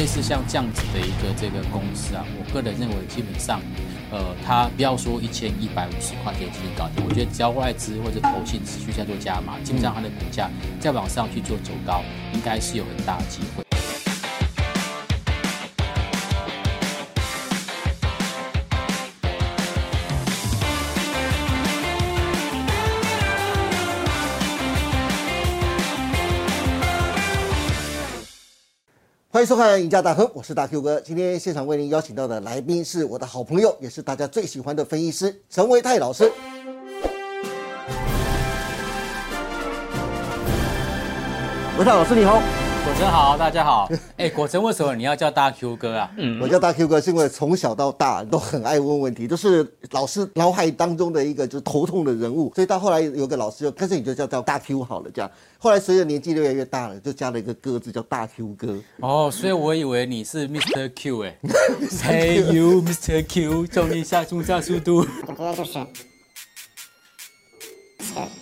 类似像这样子的一个这个公司啊，我个人认为基本上，呃，它不要说一千一百五十块可以进行搞定，我觉得只要外资或者投信持续在做加码，基本上它的股价再往上去做走高，应该是有很大的机会。欢迎收看《赢家大亨》，我是大 Q 哥。今天现场为您邀请到的来宾是我的好朋友，也是大家最喜欢的分析师陈维泰老师。维泰老师你好，果真好，大家好。哎，果真为什么你要叫大 Q 哥啊？嗯我叫大 Q 哥是因为从小到大都很爱问问题，都是老师脑海当中的一个就是头痛的人物，所以到后来有个老师就干脆你就叫叫大 Q 好了，这样。后来随着年纪越来越大了，就加了一个哥字叫大 Q 哥。哦，所以我以为你是 Mr. Q 哎，Hey you Mr. Q，重力下速下速度。我觉得就是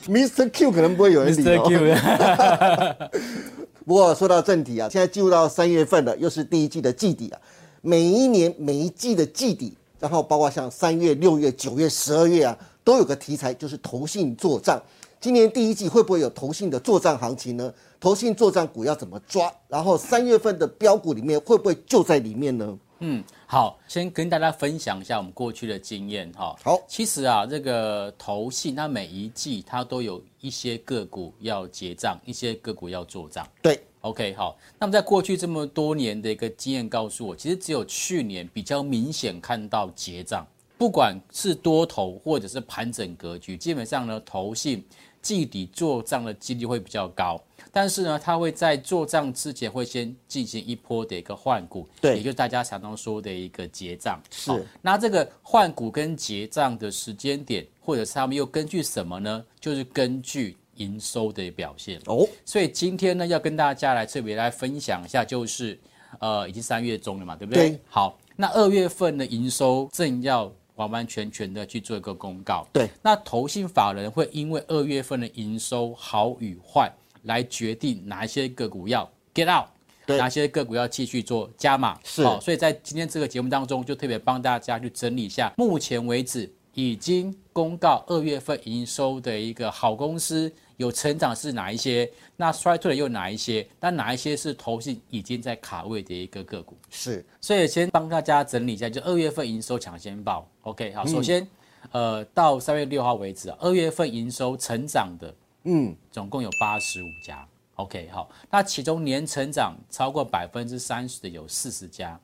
Mr. Q 可能不会有人理 Mr. 哦。Q，不过说到正题啊，现在进入到三月份了，又是第一季的季底啊。每一年每一季的季底，然后包括像三月、六月、九月、十二月啊，都有个题材，就是投信做账。今年第一季会不会有投信的做账行情呢？投信做账股要怎么抓？然后三月份的标股里面会不会就在里面呢？嗯，好，先跟大家分享一下我们过去的经验哈。好其实啊，这个投信它每一季它都有一些个股要结账，一些个股要做账。对，OK，好，那么在过去这么多年的一个经验告诉我，其实只有去年比较明显看到结账，不管是多头或者是盘整格局，基本上呢，投信季底做账的几率会比较高，但是呢，它会在做账之前会先进行一波的一个换股，对也就是大家常常说的一个结账。是好那这个换股跟结账的时间点，或者是他们又根据什么呢？就是根据营收的表现。哦，所以今天呢，要跟大家来特别来分享一下，就是呃，已经三月中了嘛，对不对？对好，那二月份的营收正要完完全全的去做一个公告。对，那投信法人会因为二月份的营收好与坏，来决定哪一些个股要 get out。对哪些个股要继续做加码？是好，所以在今天这个节目当中，就特别帮大家去整理一下，目前为止已经公告二月份营收的一个好公司，有成长是哪一些？那衰退的又哪一些？那哪一些是投信已经在卡位的一个个股？是所以先帮大家整理一下，就二月份营收抢先报。OK，好，首先，呃，到三月六号为止啊，二月份营收成长的嗯，总共有八十五家。OK，好，那其中年成长超过百分之三十的有四十家。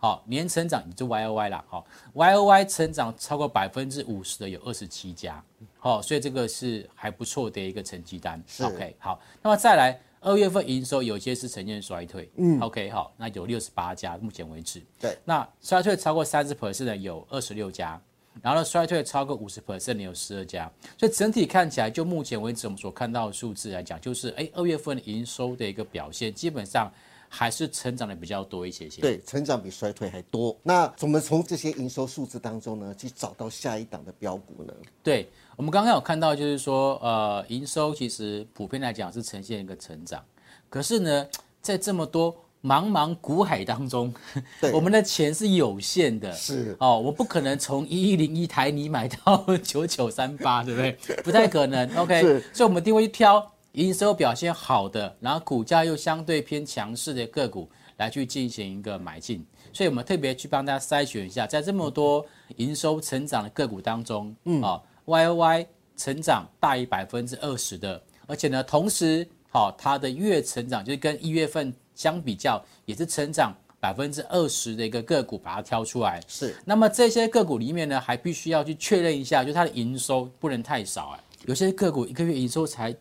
好，年成长你就 Y O Y 啦，好，Y O Y 成长超过百分之五十的有二十七家。好，所以这个是还不错的一个成绩单。OK，好，那么再来二月份营收有些是呈现衰退。嗯，OK，好，那有六十八家，目前为止。对，那衰退超过三十 percent 的有二十六家，然后呢，衰退超过五十 percent 的有十二家，所以整体看起来，就目前为止我们所看到的数字来讲，就是哎，二月份的营收的一个表现，基本上还是成长的比较多一些些。，对，成长比衰退还多。那怎么从这些营收数字当中呢，去找到下一档的标股呢？对我们刚刚有看到，就是说，呃，营收其实普遍来讲是呈现一个成长，可是呢，在这么多茫茫股海当中对，我们的钱是有限的，是哦，我不可能从一一零一台你买到九九三八，对不对？不太可能。OK，所以我们一定会去挑营收表现好的，然后股价又相对偏强势的个股来去进行一个买进。所以我们特别去帮大家筛选一下，在这么多营收成长的个股当中，嗯啊、y O Y 成长大于百分之二十的，而且呢，同时好、它的月成长就是跟一月份相比较，也是成长百分之二十的一个个股，把它挑出来。是那么这些个股里面呢，还必须要去确认一下，就它的营收不能太少啊。有些个股一个月营收才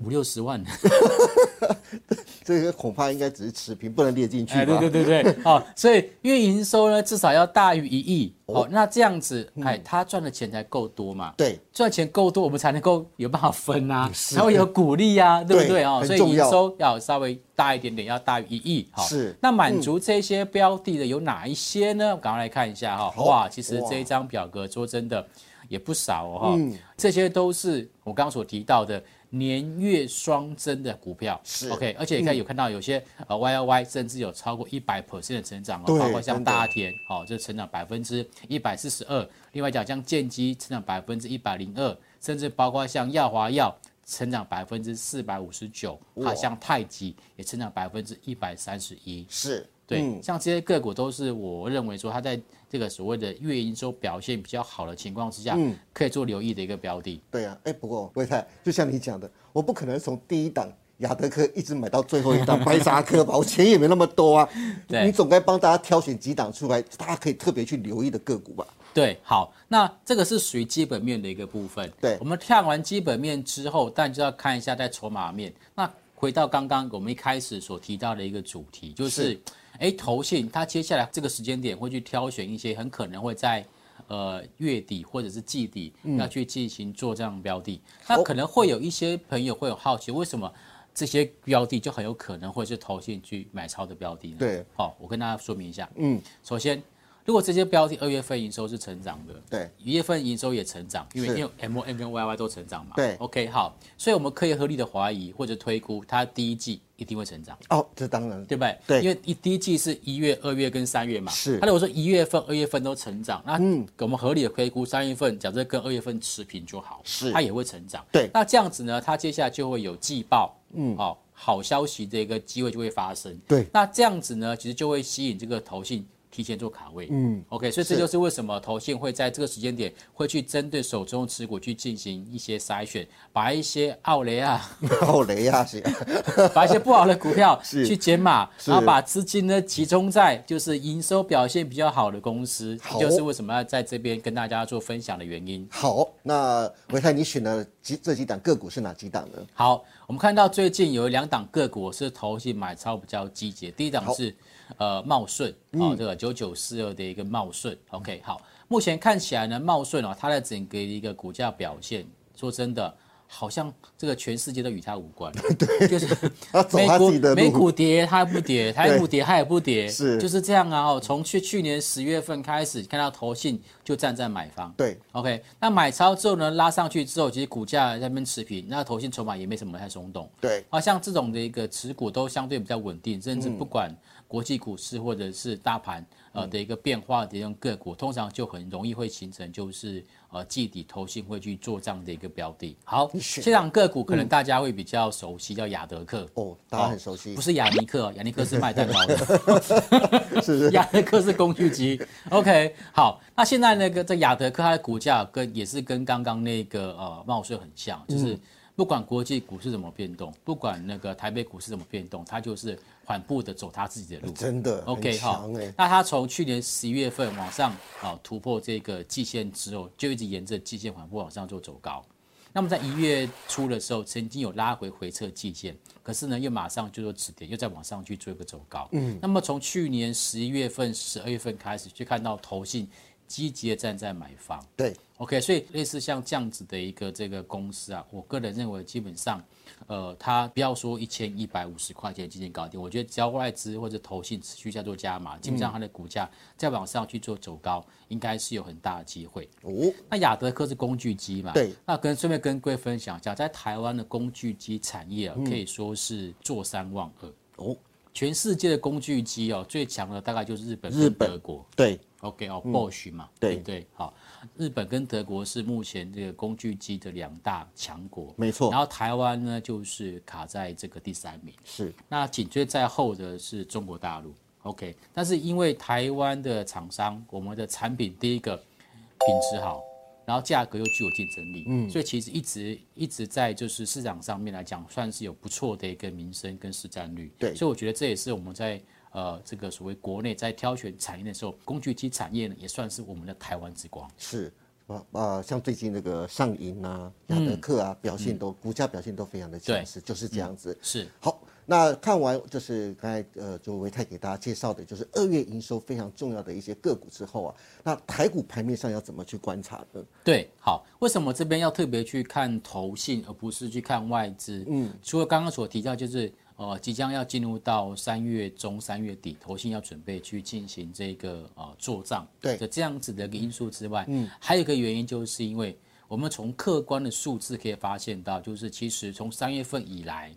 五六十万，这个恐怕应该只是持平，不能列进去吧？哎，对对对对，哦，所以月营收呢至少要大于一亿，哦，那这样子，哎，他赚的钱才够多嘛。对赚钱够多，我们才能够有办法分啊，才会有鼓励啊，对不对啊？所以营收要稍微大一点点，要大于一亿。好是那满足这些标的的有哪一些呢？赶快来看一下哈。好哇，其实哇这一张表格说真的也不少哦哈。嗯。这些都是我刚刚所提到的年月双增的股票，是。OK，而且你看有看到有些呃 Y Y Y 甚至有超过一百 percent 的成长哦，包括像大田，哦，这成长百分之一百四十二，另外讲像建机成长百分之一百零二，甚至包括像耀华药成长百分之四百五十九，哇。好像太极也成长百分之一百三十一，是，对，嗯像这些个股都是我认为说它在这个所谓的月营收表现比较好的情况之下，嗯可以做留意的一个标的。对啊，哎，不过魏太，就像你讲的，我不可能从第一档雅德科一直买到最后一档 白沙科吧，我钱也没那么多啊。对你总该帮大家挑选几档出来，大家可以特别去留意的个股吧。对，好，那这个是属于基本面的一个部分。对我们看完基本面之后，但就要看一下在筹码面。那回到刚刚我们一开始所提到的一个主题，就是是，哎，投信它接下来这个时间点会去挑选一些很可能会在。呃，月底或者是季底要去进行做这样的标的，那可能会有一些朋友会有好奇，为什么这些标的就很有可能会是投信去买超的标的呢？对，好，我跟大家说明一下。嗯，首先，如果这些标的二月份营收是成长的，对，一月份营收也成长，因为因为 M O N 跟 Y Y 都成长嘛。对，OK 好，所以我们可以合理的怀疑或者推估，它第一季一定会成长，哦，这当然。对不对？对。因为一第一季是一月、二月跟三月嘛。是。它如果说一月份、二月份都成长，那嗯，我们合理的推估，三月份假设跟二月份持平就好，是。它也会成长。对。那这样子呢，它接下来就会有季报，嗯，哦，好消息的一个机会就会发生。对。那这样子呢，其实就会吸引这个投信提前做卡位。嗯，OK，所以这就是为什么投信会在这个时间点会去针对手中持股去进行一些筛选，把一些奥雷啊，奥雷啊，是，把一些不好的股票 去减码，是。然后把资金呢集中在就是营收表现比较好的公司，好。就是为什么要在这边跟大家做分享的原因。好，那维泰，你选的几这几档个股是哪几档呢？好，我们看到最近有两档个股是投信买超比较积极，第一档是呃茂顺，哦，这个九九九四二的一个茂顺，OK，好，目前看起来呢，茂顺啊，它的整个一个股价表现，说真的。好像这个全世界都与他无关，对，就是 美股美股跌它不跌，台股跌它也不跌，是。就是这样啊。哦，从去去年十月份开始，看到投信就站在买方，对，OK，那买超之后呢，拉上去之后，其实股价在那边持平，那投信筹码也没什么太松动。对，啊，像这种的一个持股都相对比较稳定，甚至不管国际股市或者是大盘呃的一个变化的这种个股，通常就很容易会形成就是呃季底投信会去做这样的一个标的。好，选这档个股可能大家会比较熟悉，叫雅德克。哦，大家很熟悉不，是雅尼克哦，雅尼克是卖蛋糕的。是 是，雅 德克是工具机，OK，好，那现在那个这雅德克它的股价跟也是跟刚刚那个呃茂顺很像，就是不管国际股市怎么变动，不管那个台北股市怎么变动，它就是缓步的走它自己的路。真的 OK 好哎，，那它从去年十一月份往上啊突破这个季线之后，就一直沿着季线缓步往上做走高。那么在一月初的时候，曾经有拉回回撤季线，可是呢又马上就说止跌，又再往上去做一个走高。嗯，那么从去年十一月份、十二月份开始，就看到投信积极的站在买方。对，OK，所以类似像这样子的一个这个公司啊，我个人认为基本上，呃，它不要说一千一百五十块钱进行搞定，我觉得只要外资或者投信持续在做加码，基本上它的股价再往上去做走高，应该是有很大的机会。哦，那亚德科是工具机嘛？对。那跟顺便跟各位分享一下，在台湾的工具机产业啊，可以说是坐山望二。哦，全世界的工具机哦，最强的大概就是日本日本德国。对，OK 哦，Bosch 嘛，对不对，好，日本跟德国是目前这个工具机的两大强国，没错。然后台湾呢，就是卡在这个第三名，是，那紧追在后的是中国大陆。OK，但是因为台湾的厂商，我们的产品第一个品质好，然后价格又具有竞争力，嗯，所以其实一直一直在就是市场上面来讲，算是有不错的一个名声跟市占率。对。所以我觉得这也是我们在呃这个所谓国内在挑选产业的时候，工具机产业呢也算是我们的台湾之光。是。啊啊，像最近那个上银啊、雅德克啊，表现都股价表现都非常的强势，就是这样子。是，好，那看完就是刚才呃，就维泰给大家介绍的，就是二月营收非常重要的一些个股之后啊，那台股盘面上要怎么去观察呢？对，好，为什么这边要特别去看投信，而不是去看外资？嗯，除了刚刚所提到，就是呃，即将要进入到三月中、三月底，投信要准备去进行这个呃做账。对。的这样子的一个因素之外，嗯，还有一个原因就是因为我们从客观的数字可以发现到，就是其实从三月份以来，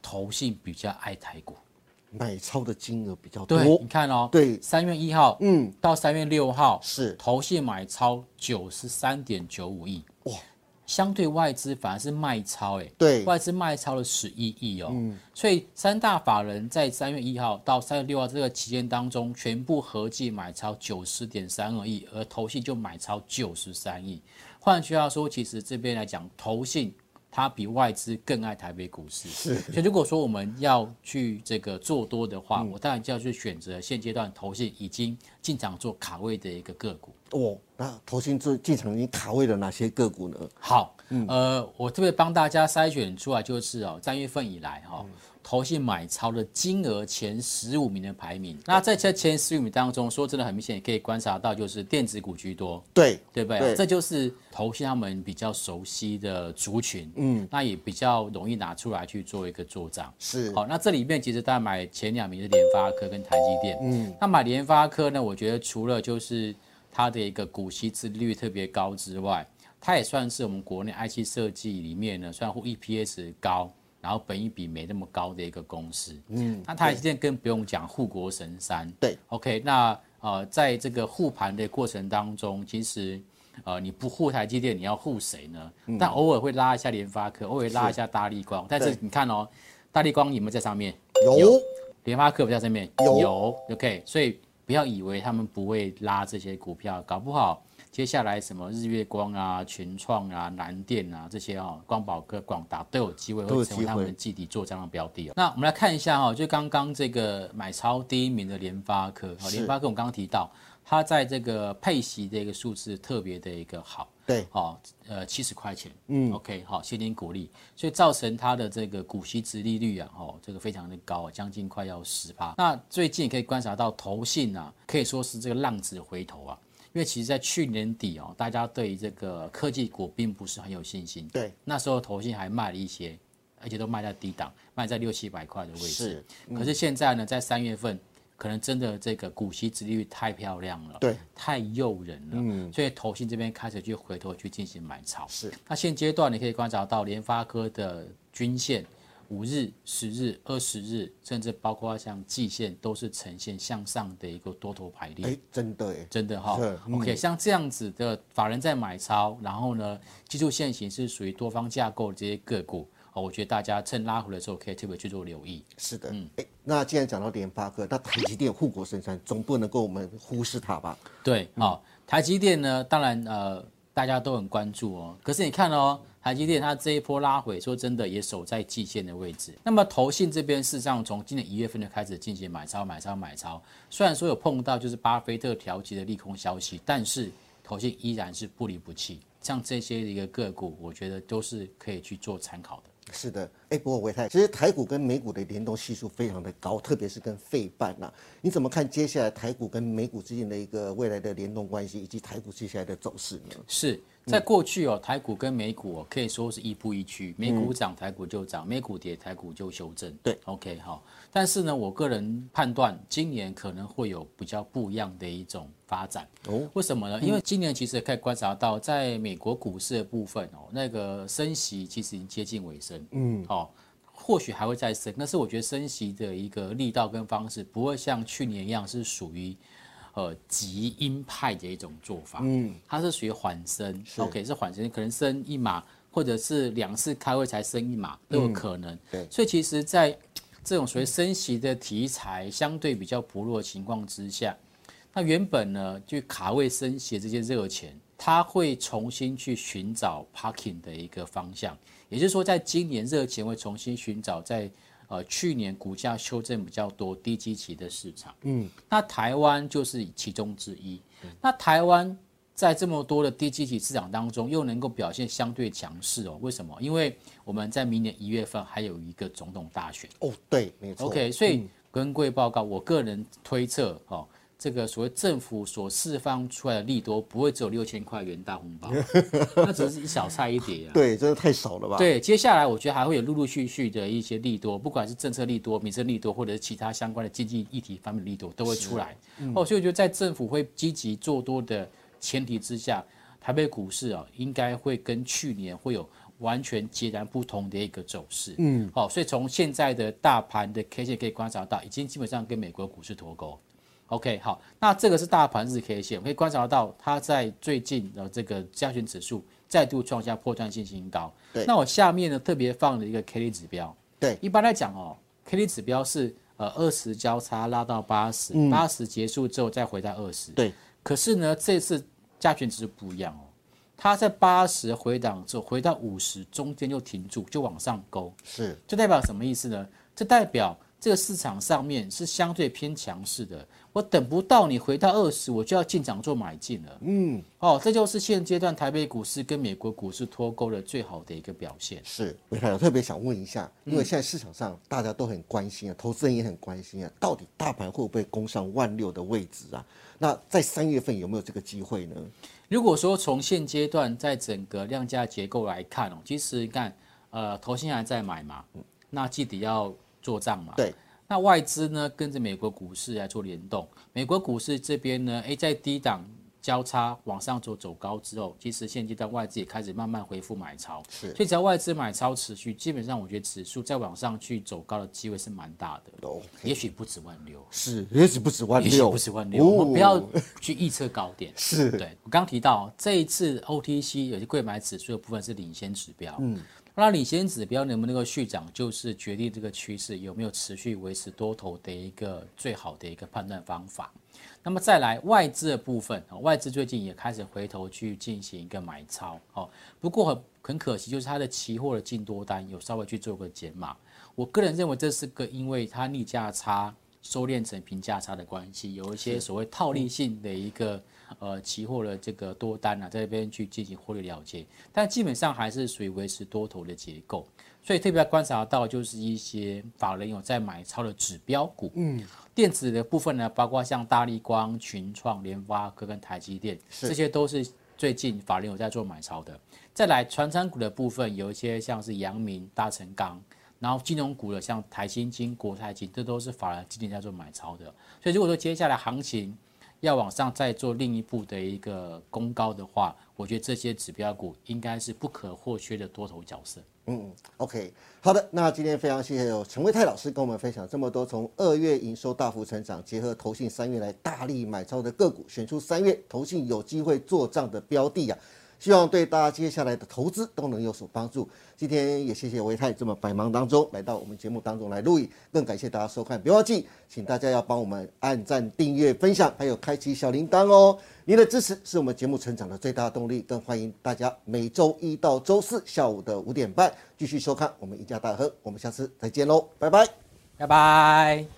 投信比较爱台股。买超的金额比较对，多你，看哦，对三月一号，嗯，到三月六号，是。投信买超九十三点九五亿，哇，相对外资反而是卖超，哎，对外资卖超了十一亿哦，所以三大法人在三月一号到三月六号这个期间当中，全部合计买超九十点三二亿，而投信就买超九十三亿。换句话说，其实这边来讲，投信它比外资更爱台北股市，是。所以如果说我们要去这个做多的话，我当然就要去选择现阶段投信已经进场做卡位的一个个股。哦，那投信做进场已经卡位的哪些个股呢？好，呃，我特别帮大家筛选出来，就是哦，三月份以来哈、投信买超的金额前十五名的排名。那在这前十五名当中，说真的很明显，可以观察到，就是电子股居多，对，对不对？对这就是投信他们比较熟悉的族群，嗯，那也比较容易拿出来去做一个做账。是好，那这里面其实大家买前两名是联发科跟台积电。嗯，那买联发科呢，我觉得除了就是它的一个股息殖利率特别高之外，它也算是我们国内 IC 设计里面呢，算乎 EPS 高，然后本益比没那么高的一个公司。嗯，那台积电更不用讲，护国神山。对，OK，那呃，在这个护盘的过程当中，其实。呃，你不护台积电，你要护谁呢？但偶尔会拉一下联发科，偶尔拉一下大力光。但是你看哦，大力光有没有在上面？有联发科不在上面有 OK，所以不要以为他们不会拉这些股票，搞不好接下来什么日月光啊、群创啊、南电啊这些哦，光宝科、广达都有机会会会成为他们的基底做这样的标的、哦。那我们来看一下哈、哦，就刚刚这个买超第一名的联发科，哦，是联发科我们刚刚提到，它在这个配息的一个数字特别的一个好。对哦，呃，七十块钱，嗯，OK，好，现金股利，所以造成它的这个股息值利率啊，哦，这个非常的高，将近快要十趴。那最近可以观察到投信啊，可以说是这个浪子回头啊，因为其实在去年底哦，大家对于这个科技股并不是很有信心，对，那时候投信还卖了一些，而且都卖在低档，卖在六七百块的位置。是，可是现在呢，在三月份，可能真的这个股息值利率太漂亮了，对，太诱人了，嗯，所以投信这边开始去回头去进行买超。是那现阶段你可以观察到联发科的均线。五日、十日、二十日，甚至包括像季线，都是呈现向上的一个多头排列。哎，真的哎，真的哈、OK，像这样子的法人在买超，然后呢，技术线型是属于多方架构的这些个股，哦，我觉得大家趁拉回的时候可以特别去做留意。是的，哎，那既然讲到联发科，那台积电护国神山，总不能够我们忽视它吧？对，好、台积电呢，当然呃，大家都很关注哦。可是你看哦，台积电它这一波拉回，说真的也守在季线的位置。那么投信这边事实上从今年一月份就开始进行买超、买超、买超。虽然说有碰到就是巴菲特调节的利空消息，但是投信依然是不离不弃。像这些的一个个股，我觉得都是可以去做参考的。是的，哎，不过维泰，其实台股跟美股的联动系数非常的高，特别是跟费半呐、你怎么看接下来台股跟美股之间的一个未来的联动关系，以及台股接下来的走势呢？是在过去哦，台股跟美股哦可以说是一步一趋，美股涨台股就涨，美股跌台股就修正。对，OK 好。但是呢，我个人判断今年可能会有比较不一样的一种发展。哦，为什么呢？因为今年其实可以观察到，在美国股市的部分哦，那个升息其实已经接近尾声。嗯，哦。或许还会再升，但是我觉得升息的一个力道跟方式不会像去年一样是属于呃极鹰派的一种做法，嗯，它是属于缓升，OK 是缓升，可能升一码，或者是两次开会才升一码都有可能。对。所以其实，在这种所谓升息的题材相对比较薄弱的情况之下，那原本呢就卡位升息的这些热钱，它会重新去寻找 parking 的一个方向，也就是说，在今年热钱会重新寻找在呃去年股价修正比较多低基期的市场。嗯，那台湾就是其中之一。那台湾在这么多的低基期市场当中，又能够表现相对强势哦？为什么？因为我们在明年一月份还有一个总统大选。哦，对，没错。OK，所以跟各位报告，我个人推测哦，这个所谓政府所释放出来的利多，不会只有六千块元大红包，那只是一小菜一碟啊。对，真的太少了吧？，对，接下来我觉得还会有陆陆续续的一些利多，不管是政策利多、民生利多，或者是其他相关的经济议题方面的利多，都会出来。哦，所以我觉得在政府会积极做多的前提之下，台台北股市啊，应该会跟去年会有完全截然不同的一个走势。嗯，好，所以从现在的大盘的 K 线可以观察到，已经基本上跟美国股市脱钩。OK，好，那这个是大盘日 K 线，可以观察到它在最近的这个加权指数再度创下破断性新高。对那我下面呢特别放了一个 K D 指标。对，一般来讲哦，K D 指标是呃二十交叉拉到八十、八十结束之后再回到二十。对，可是呢，这次加权指数不一样哦，它在八十回档之后回到五十，中间就停住，就往上勾，是这代表什么意思呢？这代表这个市场上面是相对偏强势的，我等不到你回到二十，我就要进场做买进了。嗯，哦，这就是现阶段台北股市跟美国股市脱钩的最好的一个表现。是，我特别想问一下，因嗯为现在市场上大家都很关心啊，投资人也很关心啊，到底大盘会不会攻上万六的位置啊？那在三月份有没有这个机会呢？如果说从现阶段在整个量价结构来看哦，其实你看，呃，投信还在买嘛，那季底要做账嘛，对，那外资呢跟着美国股市来做联动，美国股市这边呢，诶，在低档交叉往上走走高之后，其实现阶段外资也开始慢慢恢复买超，是。所以只要外资买超持续，基本上我觉得指数再往上去走高的机会是蛮大的也许不止万六。是，也许不止万也许六，不止万六，我们不要去预测高点。是。对我刚提到这一次 OTC 有些贵买指数的部分是领先指标，嗯，那领先指标能不能够续涨，就是决定这个趋势有没有持续维持多头的一个最好的一个判断方法。那么再来外资的部分，哦外资最近也开始回头去进行一个买超，哦，不过很很可惜，就是它的期货的净多单有稍微去做个减码。我个人认为这是个因为它逆价差收敛成平价差的关系，有一些所谓套利性的一个呃期货的这个多单啊，在这边去进行获利了结，但基本上还是属于维持多头的结构。所以特别观察到就是一些法人有在买超的指标股，嗯，电子的部分呢，包括像大力光、群创、联发科跟台积电，这些都是最近法人有在做买超的。再来，传产股的部分有一些像是阳明、大成钢，然后金融股的像台新金、国泰金，这都是法人今年在做买超的。所以如果说接下来行情要往上再做另一步的一个攻高的话，我觉得这些指标股应该是不可或缺的多头角色。嗯，OK，好的，那今天非常谢谢有陈维泰老师跟我们分享这么多，从二月营收大幅成长，结合投信三月来大力买超的个股，选出三月投信有机会做账的标的啊，希望对大家接下来的投资都能有所帮助。今天也谢谢维泰这么百忙当中来到我们节目当中来录影，更感谢大家收看，别忘记，请大家要帮我们按赞、订阅、分享，还有开启小铃铛哦。您的支持是我们节目成长的最大动力，更欢迎大家每周一到周四下午的五点半继续收看我们一家大亨。我们下次再见喽，拜拜。拜拜。